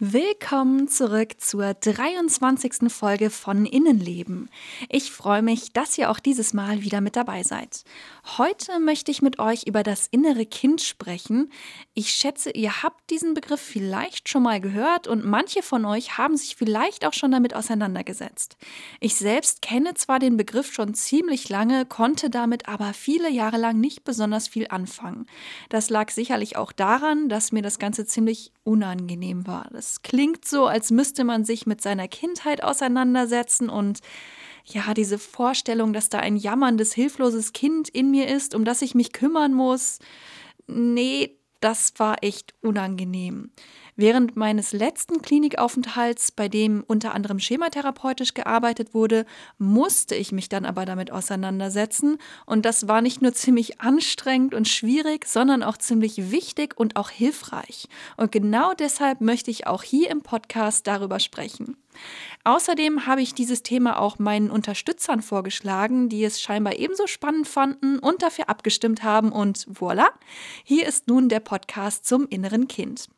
Willkommen zurück zur 23. Folge von Innenleben. Ich freue mich, dass ihr auch dieses Mal wieder mit dabei seid. Heute möchte ich mit euch über das innere Kind sprechen. Ich schätze, ihr habt diesen Begriff vielleicht schon mal gehört und manche von euch haben sich vielleicht auch schon damit auseinandergesetzt. Ich selbst kenne zwar den Begriff schon ziemlich lange, konnte damit aber viele Jahre lang nicht besonders viel anfangen. Das lag sicherlich auch daran, dass mir das Ganze ziemlich unangenehm war. Das klingt so, als müsste man sich mit seiner Kindheit auseinandersetzen und ja, diese Vorstellung, dass da ein jammerndes, hilfloses Kind in mir ist, um das ich mich kümmern muss. Nee, das war echt unangenehm. Während meines letzten Klinikaufenthalts, bei dem unter anderem schematherapeutisch gearbeitet wurde, musste ich mich dann aber damit auseinandersetzen. Und das war nicht nur ziemlich anstrengend und schwierig, sondern auch ziemlich wichtig und auch hilfreich. Und genau deshalb möchte ich auch hier im Podcast darüber sprechen. Außerdem habe ich dieses Thema auch meinen Unterstützern vorgeschlagen, die es scheinbar ebenso spannend fanden und dafür abgestimmt haben. Und voilà, hier ist nun der Podcast zum inneren Kind.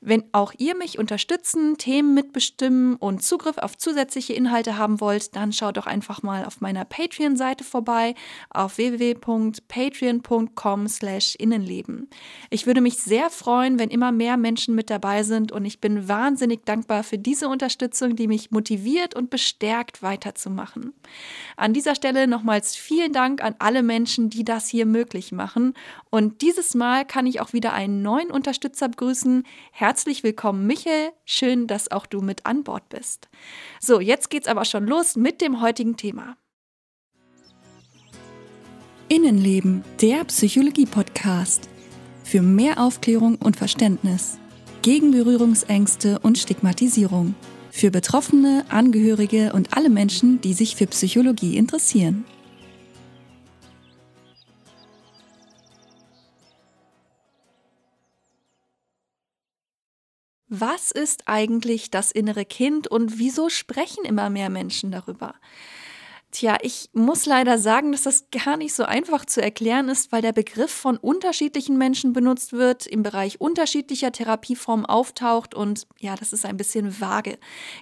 Wenn auch ihr mich unterstützen, Themen mitbestimmen und Zugriff auf zusätzliche Inhalte haben wollt, dann schaut doch einfach mal auf meiner Patreon-Seite vorbei auf www.patreon.com/innenleben. Ich würde mich sehr freuen, wenn immer mehr Menschen mit dabei sind und ich bin wahnsinnig dankbar für diese Unterstützung, die mich motiviert und bestärkt weiterzumachen. An dieser Stelle nochmals vielen Dank an alle Menschen, die das hier möglich machen und dieses Mal kann ich auch wieder einen neuen Unterstützer begrüßen. Herzlich willkommen, Michael. Schön, dass auch du mit an Bord bist. So, jetzt geht's aber schon los mit dem heutigen Thema. Innenleben, der Psychologie-Podcast. Für mehr Aufklärung und Verständnis. Gegen Berührungsängste und Stigmatisierung. Für Betroffene, Angehörige und alle Menschen, die sich für Psychologie interessieren. Was ist eigentlich das innere Kind und wieso sprechen immer mehr Menschen darüber? Tja, ich muss leider sagen, dass das gar nicht so einfach zu erklären ist, weil der Begriff von unterschiedlichen Menschen benutzt wird, im Bereich unterschiedlicher Therapieformen auftaucht und ja, das ist ein bisschen vage.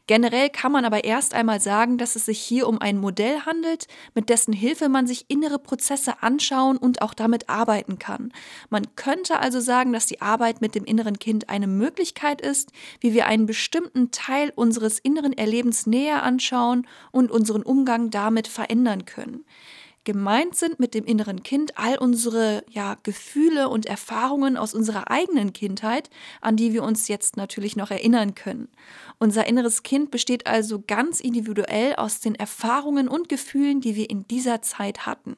Generell kann man aber erst einmal sagen, dass es sich hier um ein Modell handelt, mit dessen Hilfe man sich innere Prozesse anschauen und auch damit arbeiten kann. Man könnte also sagen, dass die Arbeit mit dem inneren Kind eine Möglichkeit ist, wie wir einen bestimmten Teil unseres inneren Erlebens näher anschauen und unseren Umgang damit damit verändern können. Gemeint sind mit dem inneren Kind all unsere ja, Gefühle und Erfahrungen aus unserer eigenen Kindheit, an die wir uns jetzt natürlich noch erinnern können. Unser inneres Kind besteht also ganz individuell aus den Erfahrungen und Gefühlen, die wir in dieser Zeit hatten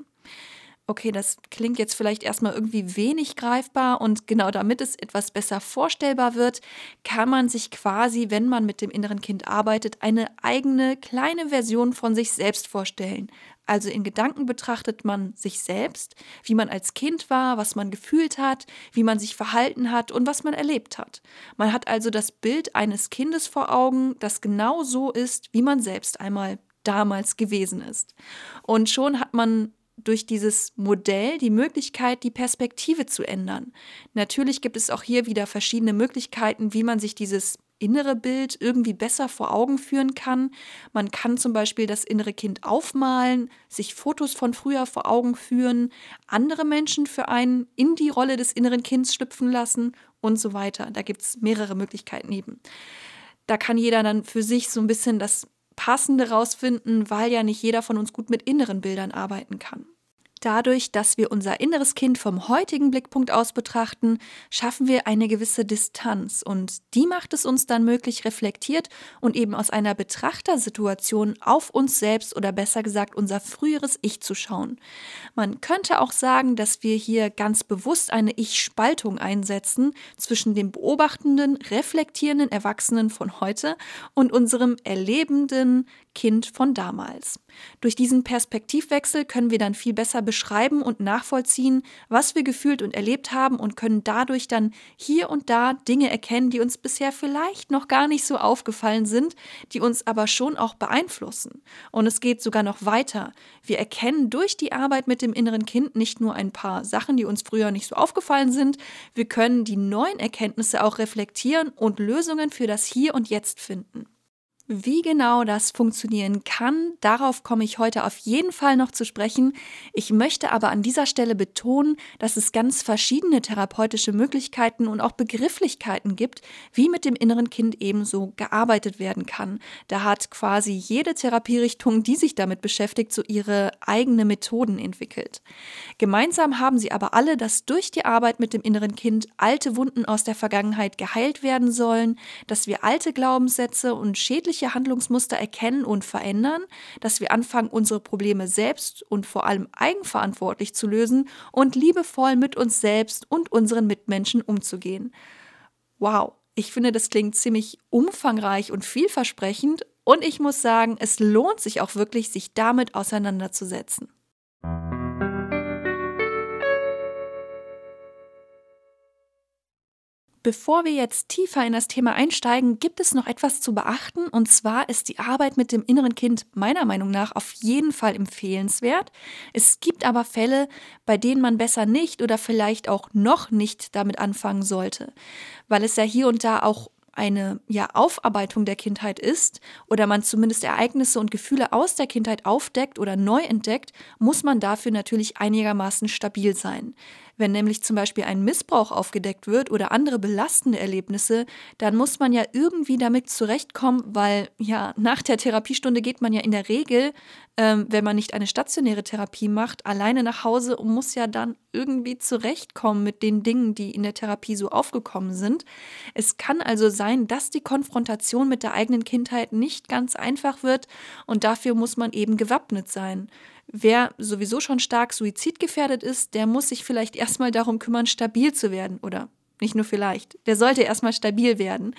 okay, das klingt jetzt vielleicht erstmal irgendwie wenig greifbar und genau damit es etwas besser vorstellbar wird, kann man sich quasi, wenn man mit dem inneren Kind arbeitet, eine eigene kleine Version von sich selbst vorstellen. Also in Gedanken betrachtet man sich selbst, wie man als Kind war, was man gefühlt hat, wie man sich verhalten hat und was man erlebt hat. Man hat also das Bild eines Kindes vor Augen, das genau so ist, wie man selbst einmal damals gewesen ist. Und schon hat man durch dieses Modell die Möglichkeit, die Perspektive zu ändern. Natürlich gibt es auch hier wieder verschiedene Möglichkeiten, wie man sich dieses innere Bild irgendwie besser vor Augen führen kann. Man kann zum Beispiel das innere Kind aufmalen, sich Fotos von früher vor Augen führen, andere Menschen für einen in die Rolle des inneren Kindes schlüpfen lassen und so weiter. Da gibt es mehrere Möglichkeiten eben. Da kann jeder dann für sich so ein bisschen das Passende rausfinden, weil ja nicht jeder von uns gut mit inneren Bildern arbeiten kann. Dadurch, dass wir unser inneres Kind vom heutigen Blickpunkt aus betrachten, schaffen wir eine gewisse Distanz und die macht es uns dann möglich, reflektiert und eben aus einer Betrachtersituation auf uns selbst oder besser gesagt unser früheres Ich zu schauen. Man könnte auch sagen, dass wir hier ganz bewusst eine Ich-Spaltung einsetzen zwischen dem beobachtenden, reflektierenden Erwachsenen von heute und unserem erlebenden Kind von damals. Durch diesen Perspektivwechsel können wir dann viel besser beschreiben und nachvollziehen, was wir gefühlt und erlebt haben und können dadurch dann hier und da Dinge erkennen, die uns bisher vielleicht noch gar nicht so aufgefallen sind, die uns aber schon auch beeinflussen. Und es geht sogar noch weiter. Wir erkennen durch die Arbeit mit dem inneren Kind nicht nur ein paar Sachen, die uns früher nicht so aufgefallen sind, wir können die neuen Erkenntnisse auch reflektieren und Lösungen für das Hier und Jetzt finden. Wie genau das funktionieren kann, darauf komme ich heute auf jeden Fall noch zu sprechen. Ich möchte aber an dieser Stelle betonen, dass es ganz verschiedene therapeutische Möglichkeiten und auch Begrifflichkeiten gibt, wie mit dem inneren Kind ebenso gearbeitet werden kann. Da hat quasi jede Therapierichtung, die sich damit beschäftigt, so ihre eigene Methoden entwickelt. Gemeinsam haben sie aber alle, dass durch die Arbeit mit dem inneren Kind alte Wunden aus der Vergangenheit geheilt werden sollen, dass wir alte Glaubenssätze und schädliche mögliche Handlungsmuster erkennen und verändern, dass wir anfangen, unsere Probleme selbst und vor allem eigenverantwortlich zu lösen und liebevoll mit uns selbst und unseren Mitmenschen umzugehen. Wow, ich finde, das klingt ziemlich umfangreich und vielversprechend und ich muss sagen, es lohnt sich auch wirklich, sich damit auseinanderzusetzen. Bevor wir jetzt tiefer in das Thema einsteigen, gibt es noch etwas zu beachten. Und zwar ist die Arbeit mit dem inneren Kind meiner Meinung nach auf jeden Fall empfehlenswert. Es gibt aber Fälle, bei denen man besser nicht oder vielleicht auch noch nicht damit anfangen sollte, weil es ja hier und da auch eine ja, Aufarbeitung der Kindheit ist oder man zumindest Ereignisse und Gefühle aus der Kindheit aufdeckt oder neu entdeckt, muss man dafür natürlich einigermaßen stabil sein. Wenn nämlich zum Beispiel ein Missbrauch aufgedeckt wird oder andere belastende Erlebnisse, dann muss man ja irgendwie damit zurechtkommen, weil ja nach der Therapiestunde geht man ja in der Regel, ähm, wenn man nicht eine stationäre Therapie macht, alleine nach Hause und muss ja dann irgendwie zurechtkommen mit den Dingen, die in der Therapie so aufgekommen sind. Es kann also sein, dass die Konfrontation mit der eigenen Kindheit nicht ganz einfach wird und dafür muss man eben gewappnet sein. Wer sowieso schon stark suizidgefährdet ist, der muss sich vielleicht erstmal darum kümmern, stabil zu werden oder nicht nur vielleicht. Der sollte erstmal stabil werden.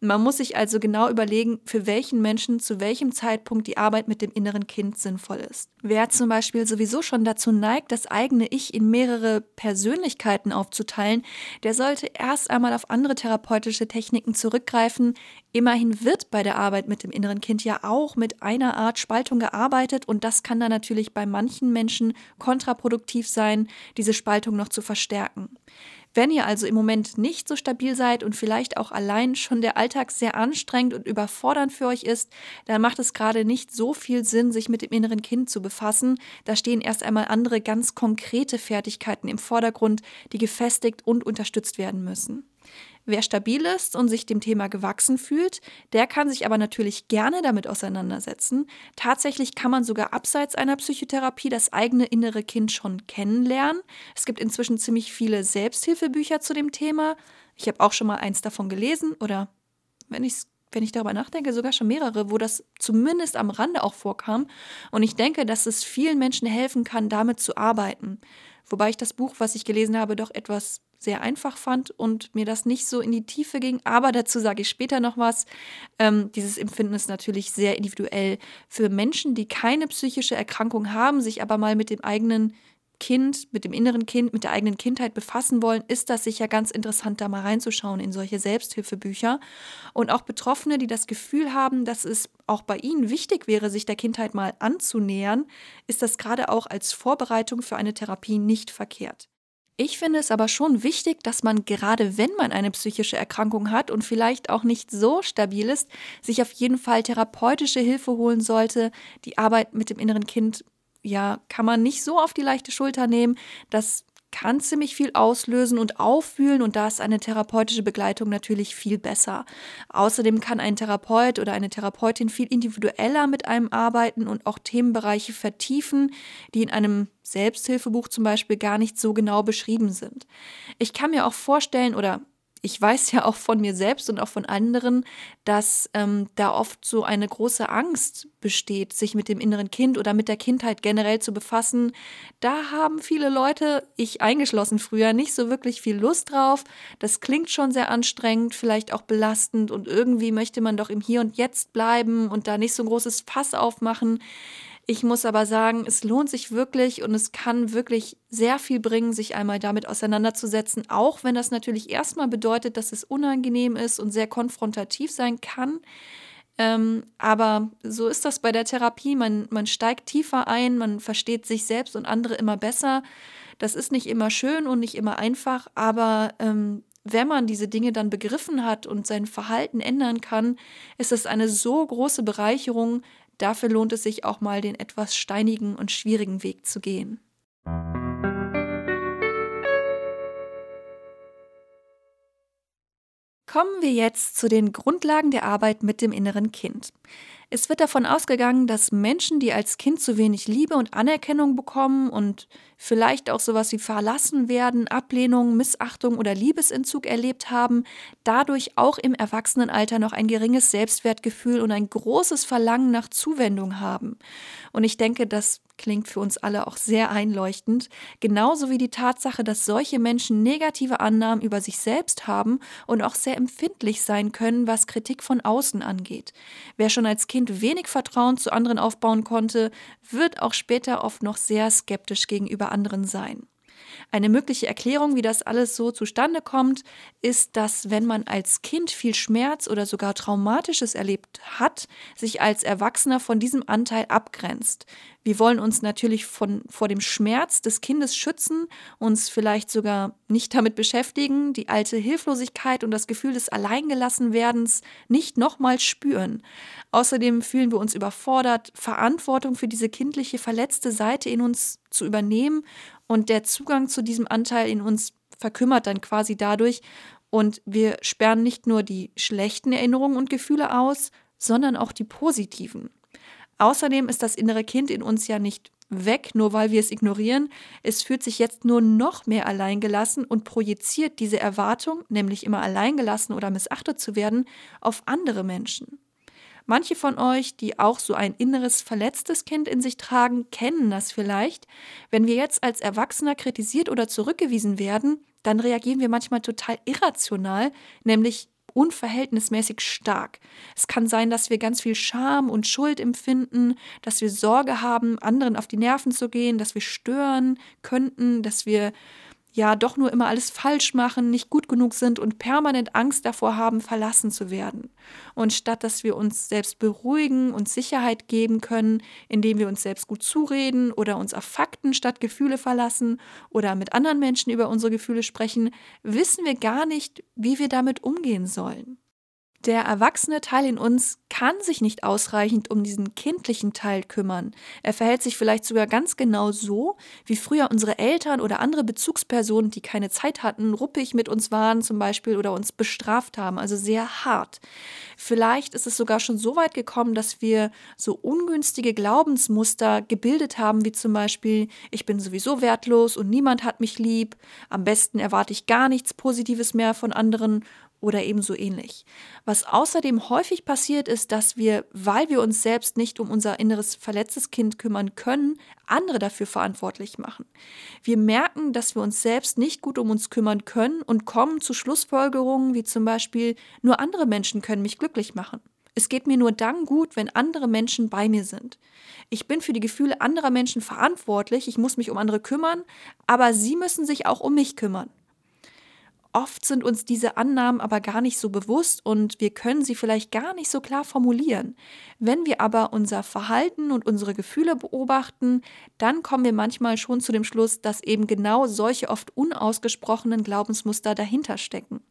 Man muss sich also genau überlegen, für welchen Menschen zu welchem Zeitpunkt die Arbeit mit dem inneren Kind sinnvoll ist. Wer zum Beispiel sowieso schon dazu neigt, das eigene Ich in mehrere Persönlichkeiten aufzuteilen, der sollte erst einmal auf andere therapeutische Techniken zurückgreifen. Immerhin wird bei der Arbeit mit dem inneren Kind ja auch mit einer Art Spaltung gearbeitet und das kann dann natürlich bei manchen Menschen kontraproduktiv sein, diese Spaltung noch zu verstärken. Wenn ihr also im Moment nicht so stabil seid und vielleicht auch allein schon der Alltag sehr anstrengend und überfordernd für euch ist, dann macht es gerade nicht so viel Sinn, sich mit dem inneren Kind zu befassen. Da stehen erst einmal andere ganz konkrete Fertigkeiten im Vordergrund, die gefestigt und unterstützt werden müssen. Wer stabil ist und sich dem Thema gewachsen fühlt, der kann sich aber natürlich gerne damit auseinandersetzen. Tatsächlich kann man sogar abseits einer Psychotherapie das eigene innere Kind schon kennenlernen. Es gibt inzwischen ziemlich viele Selbsthilfebücher zu dem Thema. Ich habe auch schon mal eins davon gelesen oder wenn ich wenn ich darüber nachdenke, sogar schon mehrere, wo das zumindest am Rande auch vorkam. Und ich denke, dass es vielen Menschen helfen kann, damit zu arbeiten. Wobei ich das Buch, was ich gelesen habe, doch etwas sehr einfach fand und mir das nicht so in die Tiefe ging. Aber dazu sage ich später noch was. Ähm, dieses Empfinden ist natürlich sehr individuell. Für Menschen, die keine psychische Erkrankung haben, sich aber mal mit dem eigenen Kind, mit dem inneren Kind, mit der eigenen Kindheit befassen wollen, ist das sicher ganz interessant, da mal reinzuschauen in solche Selbsthilfebücher. Und auch Betroffene, die das Gefühl haben, dass es auch bei ihnen wichtig wäre, sich der Kindheit mal anzunähern, ist das gerade auch als Vorbereitung für eine Therapie nicht verkehrt. Ich finde es aber schon wichtig, dass man gerade wenn man eine psychische Erkrankung hat und vielleicht auch nicht so stabil ist, sich auf jeden Fall therapeutische Hilfe holen sollte. Die Arbeit mit dem inneren Kind, ja, kann man nicht so auf die leichte Schulter nehmen. Das kann ziemlich viel auslösen und auffühlen und da ist eine therapeutische Begleitung natürlich viel besser. Außerdem kann ein Therapeut oder eine Therapeutin viel individueller mit einem arbeiten und auch Themenbereiche vertiefen, die in einem Selbsthilfebuch zum Beispiel gar nicht so genau beschrieben sind. Ich kann mir auch vorstellen oder ich weiß ja auch von mir selbst und auch von anderen, dass ähm, da oft so eine große Angst besteht, sich mit dem inneren Kind oder mit der Kindheit generell zu befassen. Da haben viele Leute, ich eingeschlossen früher, nicht so wirklich viel Lust drauf. Das klingt schon sehr anstrengend, vielleicht auch belastend und irgendwie möchte man doch im Hier und Jetzt bleiben und da nicht so ein großes Fass aufmachen. Ich muss aber sagen, es lohnt sich wirklich und es kann wirklich sehr viel bringen, sich einmal damit auseinanderzusetzen, auch wenn das natürlich erstmal bedeutet, dass es unangenehm ist und sehr konfrontativ sein kann. Ähm, aber so ist das bei der Therapie. Man, man steigt tiefer ein, man versteht sich selbst und andere immer besser. Das ist nicht immer schön und nicht immer einfach, aber ähm, wenn man diese Dinge dann begriffen hat und sein Verhalten ändern kann, ist es eine so große Bereicherung, Dafür lohnt es sich auch mal den etwas steinigen und schwierigen Weg zu gehen. Kommen wir jetzt zu den Grundlagen der Arbeit mit dem inneren Kind. Es wird davon ausgegangen, dass Menschen, die als Kind zu wenig Liebe und Anerkennung bekommen und vielleicht auch sowas wie verlassen werden, Ablehnung, Missachtung oder Liebesentzug erlebt haben, dadurch auch im Erwachsenenalter noch ein geringes Selbstwertgefühl und ein großes Verlangen nach Zuwendung haben. Und ich denke, das klingt für uns alle auch sehr einleuchtend, genauso wie die Tatsache, dass solche Menschen negative Annahmen über sich selbst haben und auch sehr empfindlich sein können, was Kritik von außen angeht. Wer schon als Kind wenig Vertrauen zu anderen aufbauen konnte, wird auch später oft noch sehr skeptisch gegenüber anderen sein. Eine mögliche Erklärung, wie das alles so zustande kommt, ist, dass wenn man als Kind viel Schmerz oder sogar Traumatisches erlebt hat, sich als Erwachsener von diesem Anteil abgrenzt. Wir wollen uns natürlich von, vor dem Schmerz des Kindes schützen, uns vielleicht sogar nicht damit beschäftigen, die alte Hilflosigkeit und das Gefühl des Alleingelassenwerdens nicht nochmal spüren. Außerdem fühlen wir uns überfordert, Verantwortung für diese kindliche verletzte Seite in uns zu übernehmen und der Zugang zu diesem Anteil in uns verkümmert dann quasi dadurch und wir sperren nicht nur die schlechten Erinnerungen und Gefühle aus, sondern auch die positiven. Außerdem ist das innere Kind in uns ja nicht weg, nur weil wir es ignorieren. Es fühlt sich jetzt nur noch mehr alleingelassen und projiziert diese Erwartung, nämlich immer alleingelassen oder missachtet zu werden, auf andere Menschen. Manche von euch, die auch so ein inneres verletztes Kind in sich tragen, kennen das vielleicht. Wenn wir jetzt als Erwachsener kritisiert oder zurückgewiesen werden, dann reagieren wir manchmal total irrational, nämlich unverhältnismäßig stark. Es kann sein, dass wir ganz viel Scham und Schuld empfinden, dass wir Sorge haben, anderen auf die Nerven zu gehen, dass wir stören könnten, dass wir ja doch nur immer alles falsch machen, nicht gut genug sind und permanent Angst davor haben, verlassen zu werden. Und statt dass wir uns selbst beruhigen und Sicherheit geben können, indem wir uns selbst gut zureden oder uns auf Fakten statt Gefühle verlassen oder mit anderen Menschen über unsere Gefühle sprechen, wissen wir gar nicht, wie wir damit umgehen sollen. Der erwachsene Teil in uns kann sich nicht ausreichend um diesen kindlichen Teil kümmern. Er verhält sich vielleicht sogar ganz genau so, wie früher unsere Eltern oder andere Bezugspersonen, die keine Zeit hatten, ruppig mit uns waren zum Beispiel oder uns bestraft haben, also sehr hart. Vielleicht ist es sogar schon so weit gekommen, dass wir so ungünstige Glaubensmuster gebildet haben, wie zum Beispiel, ich bin sowieso wertlos und niemand hat mich lieb, am besten erwarte ich gar nichts Positives mehr von anderen oder ebenso ähnlich. Was außerdem häufig passiert ist, dass wir, weil wir uns selbst nicht um unser inneres verletztes Kind kümmern können, andere dafür verantwortlich machen. Wir merken, dass wir uns selbst nicht gut um uns kümmern können und kommen zu Schlussfolgerungen wie zum Beispiel, nur andere Menschen können mich glücklich machen. Es geht mir nur dann gut, wenn andere Menschen bei mir sind. Ich bin für die Gefühle anderer Menschen verantwortlich, ich muss mich um andere kümmern, aber sie müssen sich auch um mich kümmern. Oft sind uns diese Annahmen aber gar nicht so bewusst und wir können sie vielleicht gar nicht so klar formulieren. Wenn wir aber unser Verhalten und unsere Gefühle beobachten, dann kommen wir manchmal schon zu dem Schluss, dass eben genau solche oft unausgesprochenen Glaubensmuster dahinter stecken.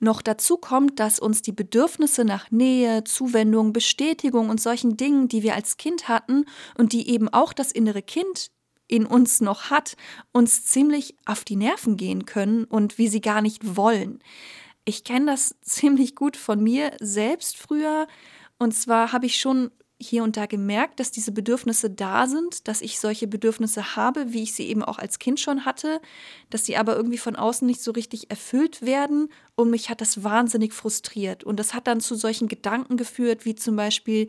Noch dazu kommt, dass uns die Bedürfnisse nach Nähe, Zuwendung, Bestätigung und solchen Dingen, die wir als Kind hatten und die eben auch das innere Kind in uns noch hat, uns ziemlich auf die Nerven gehen können und wie sie gar nicht wollen. Ich kenne das ziemlich gut von mir selbst früher. Und zwar habe ich schon hier und da gemerkt, dass diese Bedürfnisse da sind, dass ich solche Bedürfnisse habe, wie ich sie eben auch als Kind schon hatte, dass sie aber irgendwie von außen nicht so richtig erfüllt werden und mich hat das wahnsinnig frustriert. Und das hat dann zu solchen Gedanken geführt, wie zum Beispiel,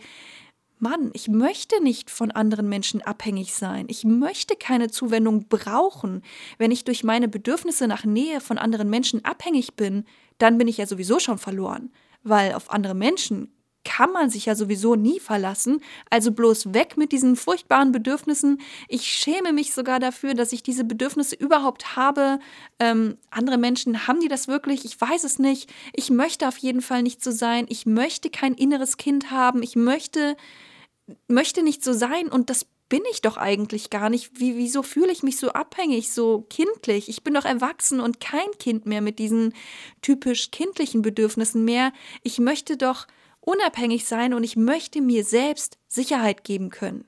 Mann, ich möchte nicht von anderen Menschen abhängig sein. Ich möchte keine Zuwendung brauchen. Wenn ich durch meine Bedürfnisse nach Nähe von anderen Menschen abhängig bin, dann bin ich ja sowieso schon verloren, weil auf andere Menschen kann man sich ja sowieso nie verlassen. Also bloß weg mit diesen furchtbaren Bedürfnissen. Ich schäme mich sogar dafür, dass ich diese Bedürfnisse überhaupt habe. Ähm, andere Menschen haben die das wirklich? Ich weiß es nicht. Ich möchte auf jeden Fall nicht so sein. Ich möchte kein inneres Kind haben. Ich möchte, möchte nicht so sein und das bin ich doch eigentlich gar nicht. Wie, wieso fühle ich mich so abhängig, so kindlich? Ich bin doch erwachsen und kein Kind mehr mit diesen typisch kindlichen Bedürfnissen mehr. Ich möchte doch unabhängig sein und ich möchte mir selbst Sicherheit geben können.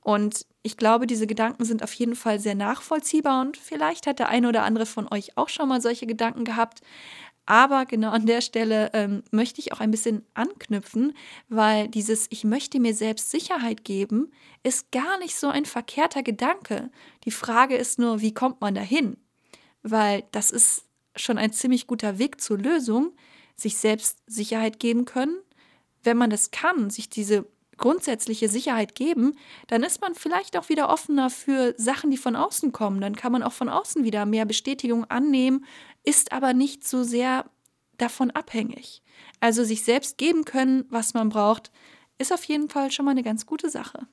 Und ich glaube, diese Gedanken sind auf jeden Fall sehr nachvollziehbar und vielleicht hat der eine oder andere von euch auch schon mal solche Gedanken gehabt. Aber genau an der Stelle ähm, möchte ich auch ein bisschen anknüpfen, weil dieses Ich möchte mir selbst Sicherheit geben ist gar nicht so ein verkehrter Gedanke. Die Frage ist nur, wie kommt man dahin? Weil das ist schon ein ziemlich guter Weg zur Lösung, sich selbst Sicherheit geben können. Wenn man das kann, sich diese grundsätzliche Sicherheit geben, dann ist man vielleicht auch wieder offener für Sachen, die von außen kommen. Dann kann man auch von außen wieder mehr Bestätigung annehmen, ist aber nicht so sehr davon abhängig. Also sich selbst geben können, was man braucht, ist auf jeden Fall schon mal eine ganz gute Sache.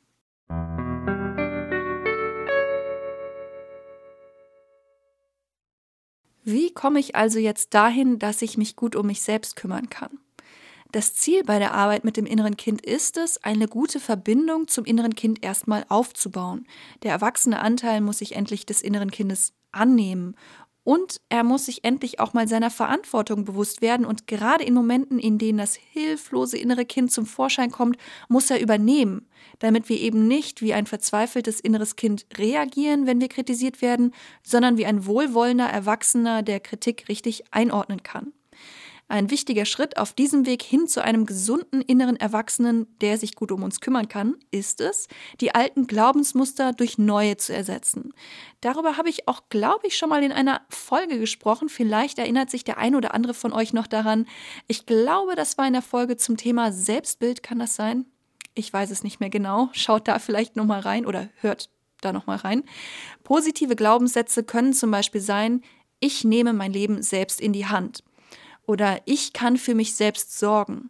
Wie komme ich also jetzt dahin, dass ich mich gut um mich selbst kümmern kann? Das Ziel bei der Arbeit mit dem inneren Kind ist es, eine gute Verbindung zum inneren Kind erstmal aufzubauen. Der erwachsene Anteil muss sich endlich des inneren Kindes annehmen und er muss sich endlich auch mal seiner Verantwortung bewusst werden. Und gerade in Momenten, in denen das hilflose innere Kind zum Vorschein kommt, muss er übernehmen, damit wir eben nicht wie ein verzweifeltes inneres Kind reagieren, wenn wir kritisiert werden, sondern wie ein wohlwollender Erwachsener, der Kritik richtig einordnen kann. Ein wichtiger Schritt auf diesem Weg hin zu einem gesunden inneren Erwachsenen, der sich gut um uns kümmern kann, ist es, die alten Glaubensmuster durch neue zu ersetzen. Darüber habe ich auch, glaube ich, schon mal in einer Folge gesprochen. Vielleicht erinnert sich der ein oder andere von euch noch daran. Ich glaube, das war in der Folge zum Thema Selbstbild, kann das sein? Ich weiß es nicht mehr genau. Schaut da vielleicht nochmal rein oder hört da nochmal rein. Positive Glaubenssätze können zum Beispiel sein, ich nehme mein Leben selbst in die Hand. Oder ich kann für mich selbst sorgen.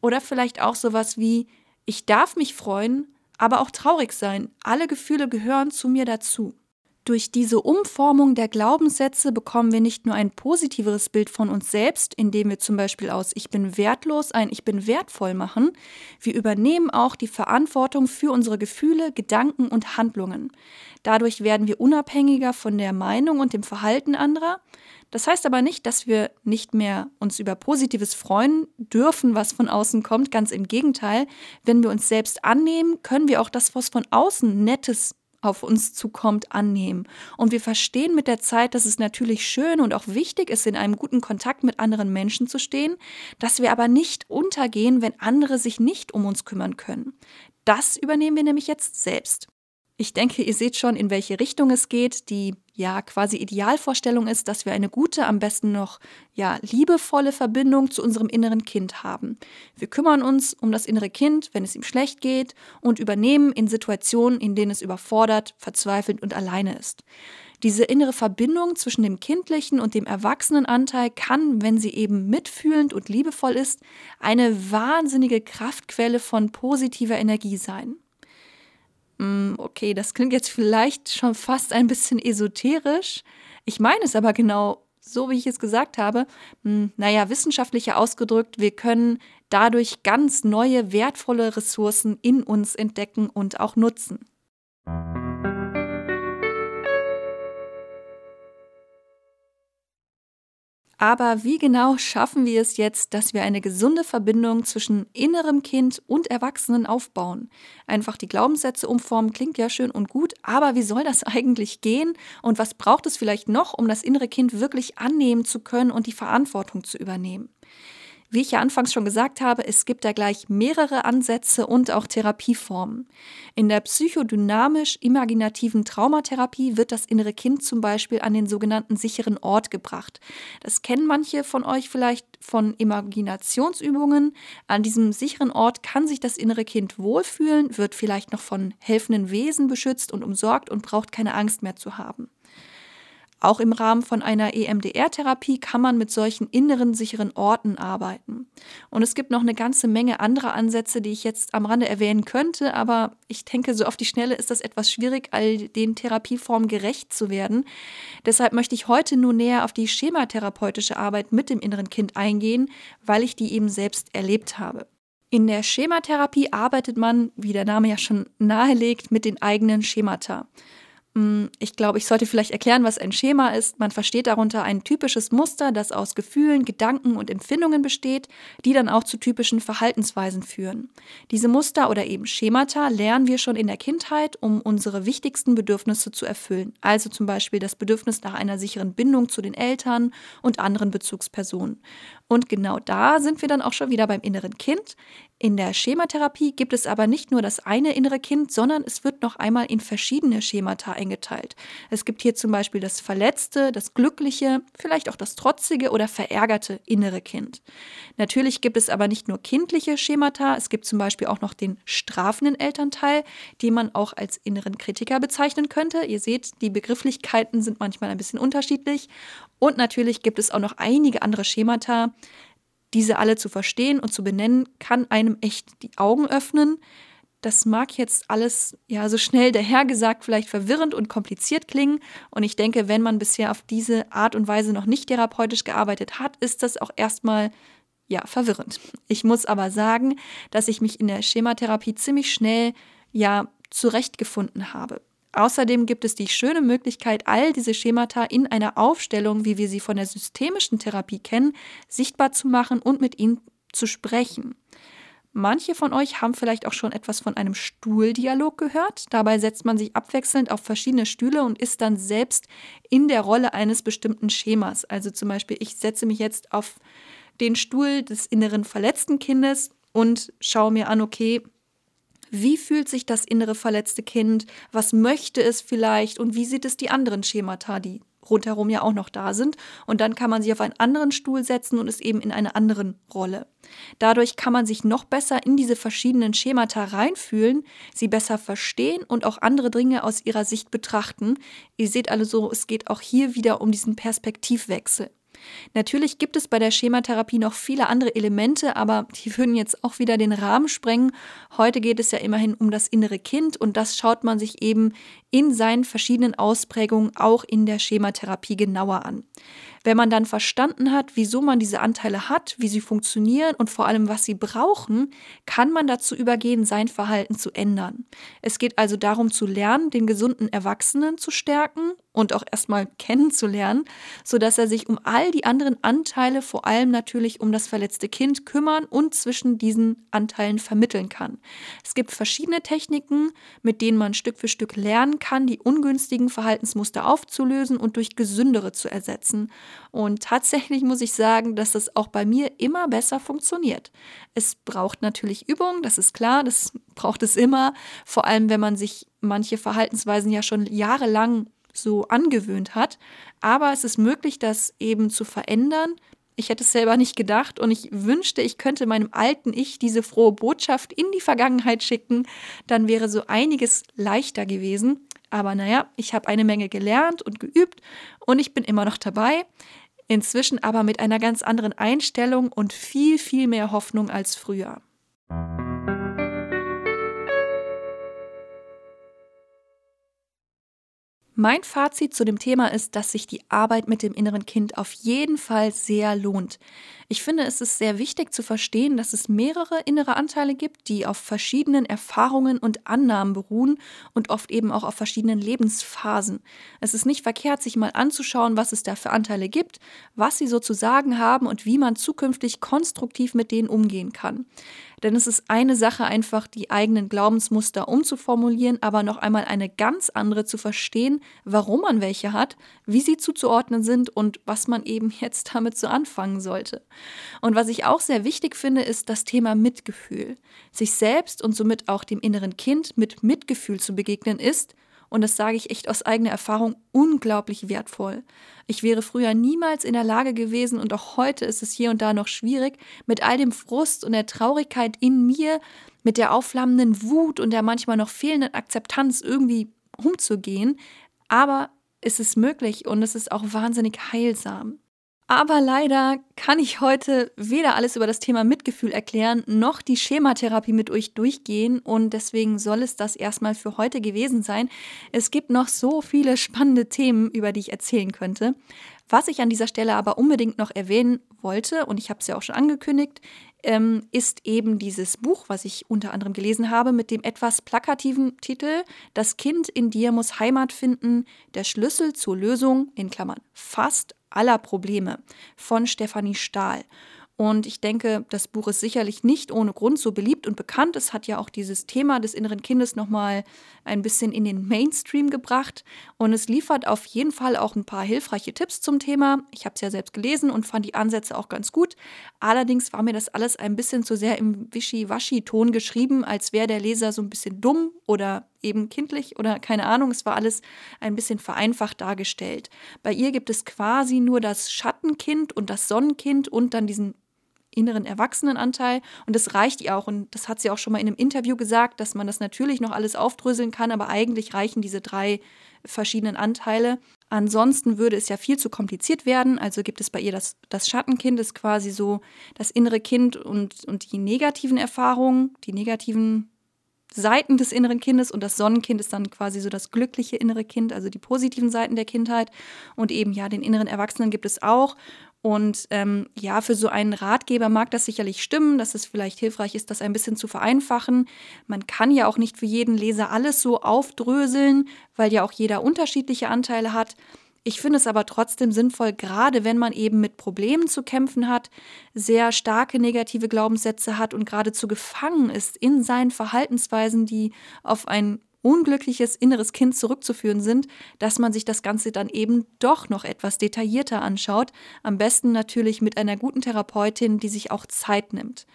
Oder vielleicht auch sowas wie, ich darf mich freuen, aber auch traurig sein. Alle Gefühle gehören zu mir dazu. Durch diese Umformung der Glaubenssätze bekommen wir nicht nur ein positiveres Bild von uns selbst, indem wir zum Beispiel aus Ich bin wertlos ein Ich bin wertvoll machen, wir übernehmen auch die Verantwortung für unsere Gefühle, Gedanken und Handlungen. Dadurch werden wir unabhängiger von der Meinung und dem Verhalten anderer. Das heißt aber nicht, dass wir nicht mehr uns über Positives freuen dürfen, was von außen kommt. Ganz im Gegenteil, wenn wir uns selbst annehmen, können wir auch das, was von außen Nettes auf uns zukommt, annehmen. Und wir verstehen mit der Zeit, dass es natürlich schön und auch wichtig ist, in einem guten Kontakt mit anderen Menschen zu stehen, dass wir aber nicht untergehen, wenn andere sich nicht um uns kümmern können. Das übernehmen wir nämlich jetzt selbst. Ich denke, ihr seht schon, in welche Richtung es geht. Die ja quasi Idealvorstellung ist, dass wir eine gute, am besten noch ja liebevolle Verbindung zu unserem inneren Kind haben. Wir kümmern uns um das innere Kind, wenn es ihm schlecht geht und übernehmen in Situationen, in denen es überfordert, verzweifelt und alleine ist. Diese innere Verbindung zwischen dem kindlichen und dem erwachsenen Anteil kann, wenn sie eben mitfühlend und liebevoll ist, eine wahnsinnige Kraftquelle von positiver Energie sein. Hm, okay, das klingt jetzt vielleicht schon fast ein bisschen esoterisch. Ich meine es aber genau so, wie ich es gesagt habe. Hm, naja, wissenschaftlicher ausgedrückt, wir können dadurch ganz neue, wertvolle Ressourcen in uns entdecken und auch nutzen. Aber wie genau schaffen wir es jetzt, dass wir eine gesunde Verbindung zwischen innerem Kind und Erwachsenen aufbauen? Einfach die Glaubenssätze umformen klingt ja schön und gut, aber wie soll das eigentlich gehen? Und was braucht es vielleicht noch, um das innere Kind wirklich annehmen zu können und die Verantwortung zu übernehmen? Wie ich ja anfangs schon gesagt habe, es gibt da gleich mehrere Ansätze und auch Therapieformen. In der psychodynamisch-imaginativen Traumatherapie wird das innere Kind zum Beispiel an den sogenannten sicheren Ort gebracht. Das kennen manche von euch vielleicht von Imaginationsübungen. An diesem sicheren Ort kann sich das innere Kind wohlfühlen, wird vielleicht noch von helfenden Wesen beschützt und umsorgt und braucht keine Angst mehr zu haben. Auch im Rahmen von einer EMDR-Therapie kann man mit solchen inneren sicheren Orten arbeiten. Und es gibt noch eine ganze Menge anderer Ansätze, die ich jetzt am Rande erwähnen könnte, aber ich denke, so auf die Schnelle ist das etwas schwierig, all den Therapieformen gerecht zu werden. Deshalb möchte ich heute nur näher auf die schematherapeutische Arbeit mit dem inneren Kind eingehen, weil ich die eben selbst erlebt habe. In der Schematherapie arbeitet man, wie der Name ja schon nahelegt, mit den eigenen Schemata. Mm, ich glaube, ich sollte vielleicht erklären, was ein Schema ist. Man versteht darunter ein typisches Muster, das aus Gefühlen, Gedanken und Empfindungen besteht, die dann auch zu typischen Verhaltensweisen führen. Diese Muster oder eben Schemata lernen wir schon in der Kindheit, um unsere wichtigsten Bedürfnisse zu erfüllen. Also zum Beispiel das Bedürfnis nach einer sicheren Bindung zu den Eltern und anderen Bezugspersonen. Und genau da sind wir dann auch schon wieder beim inneren Kind. In der Schematherapie gibt es aber nicht nur das eine innere Kind, sondern es wird noch einmal in verschiedene Schemata eingeteilt. Es gibt hier zum Beispiel das verletzte, das glückliche, vielleicht auch das trotzige oder verärgerte innere Kind. Natürlich gibt es aber nicht nur kindliche Schemata, es gibt zum Beispiel auch noch den strafenden Elternteil, den man auch als inneren Kritiker bezeichnen könnte. Ihr seht, die Begrifflichkeiten sind manchmal ein bisschen unterschiedlich. Und natürlich gibt es auch noch einige andere Schemata, diese alle zu verstehen und zu benennen, kann einem echt die Augen öffnen. Das mag jetzt alles ja so schnell dahergesagt vielleicht verwirrend und kompliziert klingen. Und ich denke, wenn man bisher auf diese Art und Weise noch nicht therapeutisch gearbeitet hat, ist das auch erstmal ja verwirrend. Ich muss aber sagen, dass ich mich in der Schematherapie ziemlich schnell ja zurechtgefunden habe. Außerdem gibt es die schöne Möglichkeit, all diese Schemata in einer Aufstellung, wie wir sie von der systemischen Therapie kennen, sichtbar zu machen und mit ihnen zu sprechen. Manche von euch haben vielleicht auch schon etwas von einem Stuhldialog gehört. Dabei setzt man sich abwechselnd auf verschiedene Stühle und ist dann selbst in der Rolle eines bestimmten Schemas. Also zum Beispiel, ich setze mich jetzt auf den Stuhl des inneren verletzten Kindes und schaue mir an, okay, wie fühlt sich das innere verletzte Kind? Was möchte es vielleicht? Und wie sieht es die anderen Schemata, die rundherum ja auch noch da sind. Und dann kann man sich auf einen anderen Stuhl setzen und ist eben in einer anderen Rolle. Dadurch kann man sich noch besser in diese verschiedenen Schemata reinfühlen, sie besser verstehen und auch andere Dinge aus ihrer Sicht betrachten. Ihr seht also, es geht auch hier wieder um diesen Perspektivwechsel. Natürlich gibt es bei der Schematherapie noch viele andere Elemente, aber die würden jetzt auch wieder den Rahmen sprengen. Heute geht es ja immerhin um das innere Kind und das schaut man sich eben in seinen verschiedenen Ausprägungen auch in der Schematherapie genauer an. Wenn man dann verstanden hat, wieso man diese Anteile hat, wie sie funktionieren und vor allem, was sie brauchen, kann man dazu übergehen, sein Verhalten zu ändern. Es geht also darum zu lernen, den gesunden Erwachsenen zu stärken und auch erstmal kennenzulernen, sodass er sich um all die anderen Anteile, vor allem natürlich um das verletzte Kind, kümmern und zwischen diesen Anteilen vermitteln kann. Es gibt verschiedene Techniken, mit denen man Stück für Stück lernen kann, die ungünstigen Verhaltensmuster aufzulösen und durch gesündere zu ersetzen. Und tatsächlich muss ich sagen, dass das auch bei mir immer besser funktioniert. Es braucht natürlich Übung, das ist klar, das braucht es immer, vor allem wenn man sich manche Verhaltensweisen ja schon jahrelang so angewöhnt hat. Aber es ist möglich, das eben zu verändern. Ich hätte es selber nicht gedacht und ich wünschte, ich könnte meinem alten Ich diese frohe Botschaft in die Vergangenheit schicken. Dann wäre so einiges leichter gewesen. Aber naja, ich habe eine Menge gelernt und geübt und ich bin immer noch dabei. Inzwischen aber mit einer ganz anderen Einstellung und viel, viel mehr Hoffnung als früher. Mein Fazit zu dem Thema ist, dass sich die Arbeit mit dem inneren Kind auf jeden Fall sehr lohnt. Ich finde, es ist sehr wichtig zu verstehen, dass es mehrere innere Anteile gibt, die auf verschiedenen Erfahrungen und Annahmen beruhen und oft eben auch auf verschiedenen Lebensphasen. Es ist nicht verkehrt, sich mal anzuschauen, was es da für Anteile gibt, was sie so zu sagen haben und wie man zukünftig konstruktiv mit denen umgehen kann. Denn es ist eine Sache, einfach die eigenen Glaubensmuster umzuformulieren, aber noch einmal eine ganz andere zu verstehen, warum man welche hat, wie sie zuzuordnen sind und was man eben jetzt damit so anfangen sollte. Und was ich auch sehr wichtig finde, ist das Thema Mitgefühl. Sich selbst und somit auch dem inneren Kind mit Mitgefühl zu begegnen ist, und das sage ich echt aus eigener Erfahrung, unglaublich wertvoll. Ich wäre früher niemals in der Lage gewesen und auch heute ist es hier und da noch schwierig, mit all dem Frust und der Traurigkeit in mir, mit der aufflammenden Wut und der manchmal noch fehlenden Akzeptanz irgendwie umzugehen. Aber ist es möglich und es ist auch wahnsinnig heilsam. Aber leider kann ich heute weder alles über das Thema Mitgefühl erklären, noch die Schematherapie mit euch durchgehen und deswegen soll es das erstmal für heute gewesen sein. Es gibt noch so viele spannende Themen, über die ich erzählen könnte. Was ich an dieser Stelle aber unbedingt noch erwähnen wollte, und ich habe es ja auch schon angekündigt, ähm, ist eben dieses Buch, was ich unter anderem gelesen habe, mit dem etwas plakativen Titel Das Kind in dir muss Heimat finden, der Schlüssel zur Lösung, in Klammern, fast aller Probleme von Stefanie Stahl. Und ich denke, das Buch ist sicherlich nicht ohne Grund so beliebt und bekannt. Es hat ja auch dieses Thema des inneren Kindes nochmal ein bisschen in den Mainstream gebracht. Und es liefert auf jeden Fall auch ein paar hilfreiche Tipps zum Thema. Ich habe es ja selbst gelesen und fand die Ansätze auch ganz gut. Allerdings war mir das alles ein bisschen zu sehr im Wischi-Waschi-Ton geschrieben, als wäre der Leser so ein bisschen dumm oder eben kindlich oder keine Ahnung. Es war alles ein bisschen vereinfacht dargestellt. Bei ihr gibt es quasi nur das Schattenkind und das Sonnenkind und dann diesen inneren Erwachsenenanteil. Und das reicht ihr auch. Und das hat sie auch schon mal in einem Interview gesagt, dass man das natürlich noch alles aufdröseln kann, aber eigentlich reichen diese drei verschiedenen Anteile. Ansonsten würde es ja viel zu kompliziert werden. Also gibt es bei ihr das, das Schattenkind, ist quasi so das innere Kind und, und die negativen Erfahrungen, die negativen Seiten des inneren Kindes und das Sonnenkind ist dann quasi so das glückliche innere Kind, also die positiven Seiten der Kindheit. Und eben ja, den inneren Erwachsenen gibt es auch. Und ähm, ja, für so einen Ratgeber mag das sicherlich stimmen, dass es vielleicht hilfreich ist, das ein bisschen zu vereinfachen. Man kann ja auch nicht für jeden Leser alles so aufdröseln, weil ja auch jeder unterschiedliche Anteile hat. Ich finde es aber trotzdem sinnvoll, gerade wenn man eben mit Problemen zu kämpfen hat, sehr starke negative Glaubenssätze hat und geradezu gefangen ist in seinen Verhaltensweisen, die auf ein unglückliches inneres Kind zurückzuführen sind, dass man sich das Ganze dann eben doch noch etwas detaillierter anschaut. Am besten natürlich mit einer guten Therapeutin, die sich auch Zeit nimmt.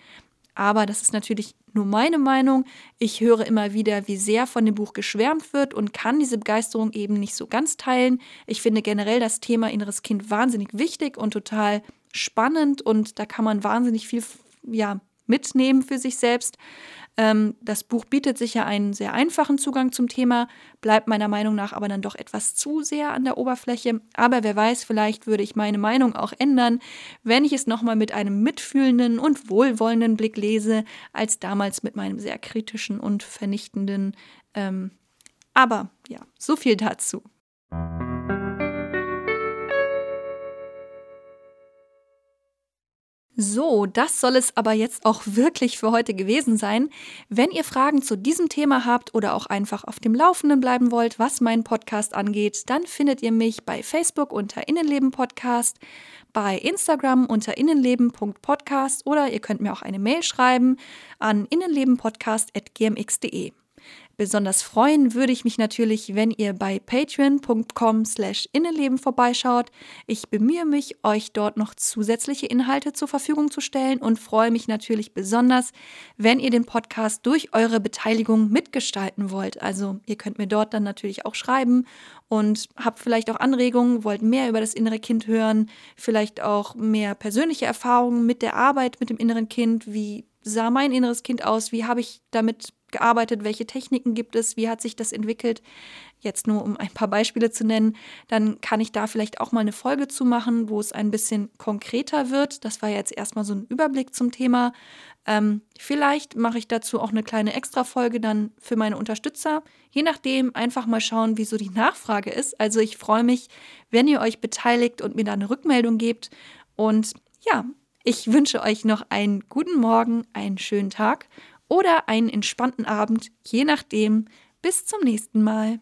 Aber das ist natürlich nur meine Meinung. Ich höre immer wieder, wie sehr von dem Buch geschwärmt wird und kann diese Begeisterung eben nicht so ganz teilen. Ich finde generell das Thema inneres Kind wahnsinnig wichtig und total spannend und da kann man wahnsinnig viel ja, mitnehmen für sich selbst. Ähm, das Buch bietet sicher einen sehr einfachen Zugang zum Thema, bleibt meiner Meinung nach aber dann doch etwas zu sehr an der Oberfläche. Aber wer weiß, vielleicht würde ich meine Meinung auch ändern, wenn ich es nochmal mit einem mitfühlenden und wohlwollenden Blick lese, als damals mit meinem sehr kritischen und vernichtenden. Ähm, aber ja, so viel dazu. So, das soll es aber jetzt auch wirklich für heute gewesen sein. Wenn ihr Fragen zu diesem Thema habt oder auch einfach auf dem Laufenden bleiben wollt, was meinen Podcast angeht, dann findet ihr mich bei Facebook unter Innenleben Podcast, bei Instagram unter innenleben.podcast oder ihr könnt mir auch eine Mail schreiben an innenlebenpodcast.gmx.de. Besonders freuen würde ich mich natürlich, wenn ihr bei patreon.com slash Innenleben vorbeischaut. Ich bemühe mich, euch dort noch zusätzliche Inhalte zur Verfügung zu stellen und freue mich natürlich besonders, wenn ihr den Podcast durch eure Beteiligung mitgestalten wollt. Also ihr könnt mir dort dann natürlich auch schreiben und habt vielleicht auch Anregungen, wollt mehr über das innere Kind hören, vielleicht auch mehr persönliche Erfahrungen mit der Arbeit mit dem inneren Kind, wie sah mein inneres Kind aus, wie habe ich damit gearbeitet, welche Techniken gibt es, wie hat sich das entwickelt. Jetzt nur um ein paar Beispiele zu nennen, dann kann ich da vielleicht auch mal eine Folge zu machen, wo es ein bisschen konkreter wird. Das war jetzt erstmal so ein Überblick zum Thema. Ähm, vielleicht mache ich dazu auch eine kleine Extra-Folge dann für meine Unterstützer. Je nachdem, einfach mal schauen, wie so die Nachfrage ist. Also ich freue mich, wenn ihr euch beteiligt und mir da eine Rückmeldung gebt. Und ja, ich wünsche euch noch einen guten Morgen, einen schönen Tag oder einen entspannten Abend, je nachdem. Bis zum nächsten Mal.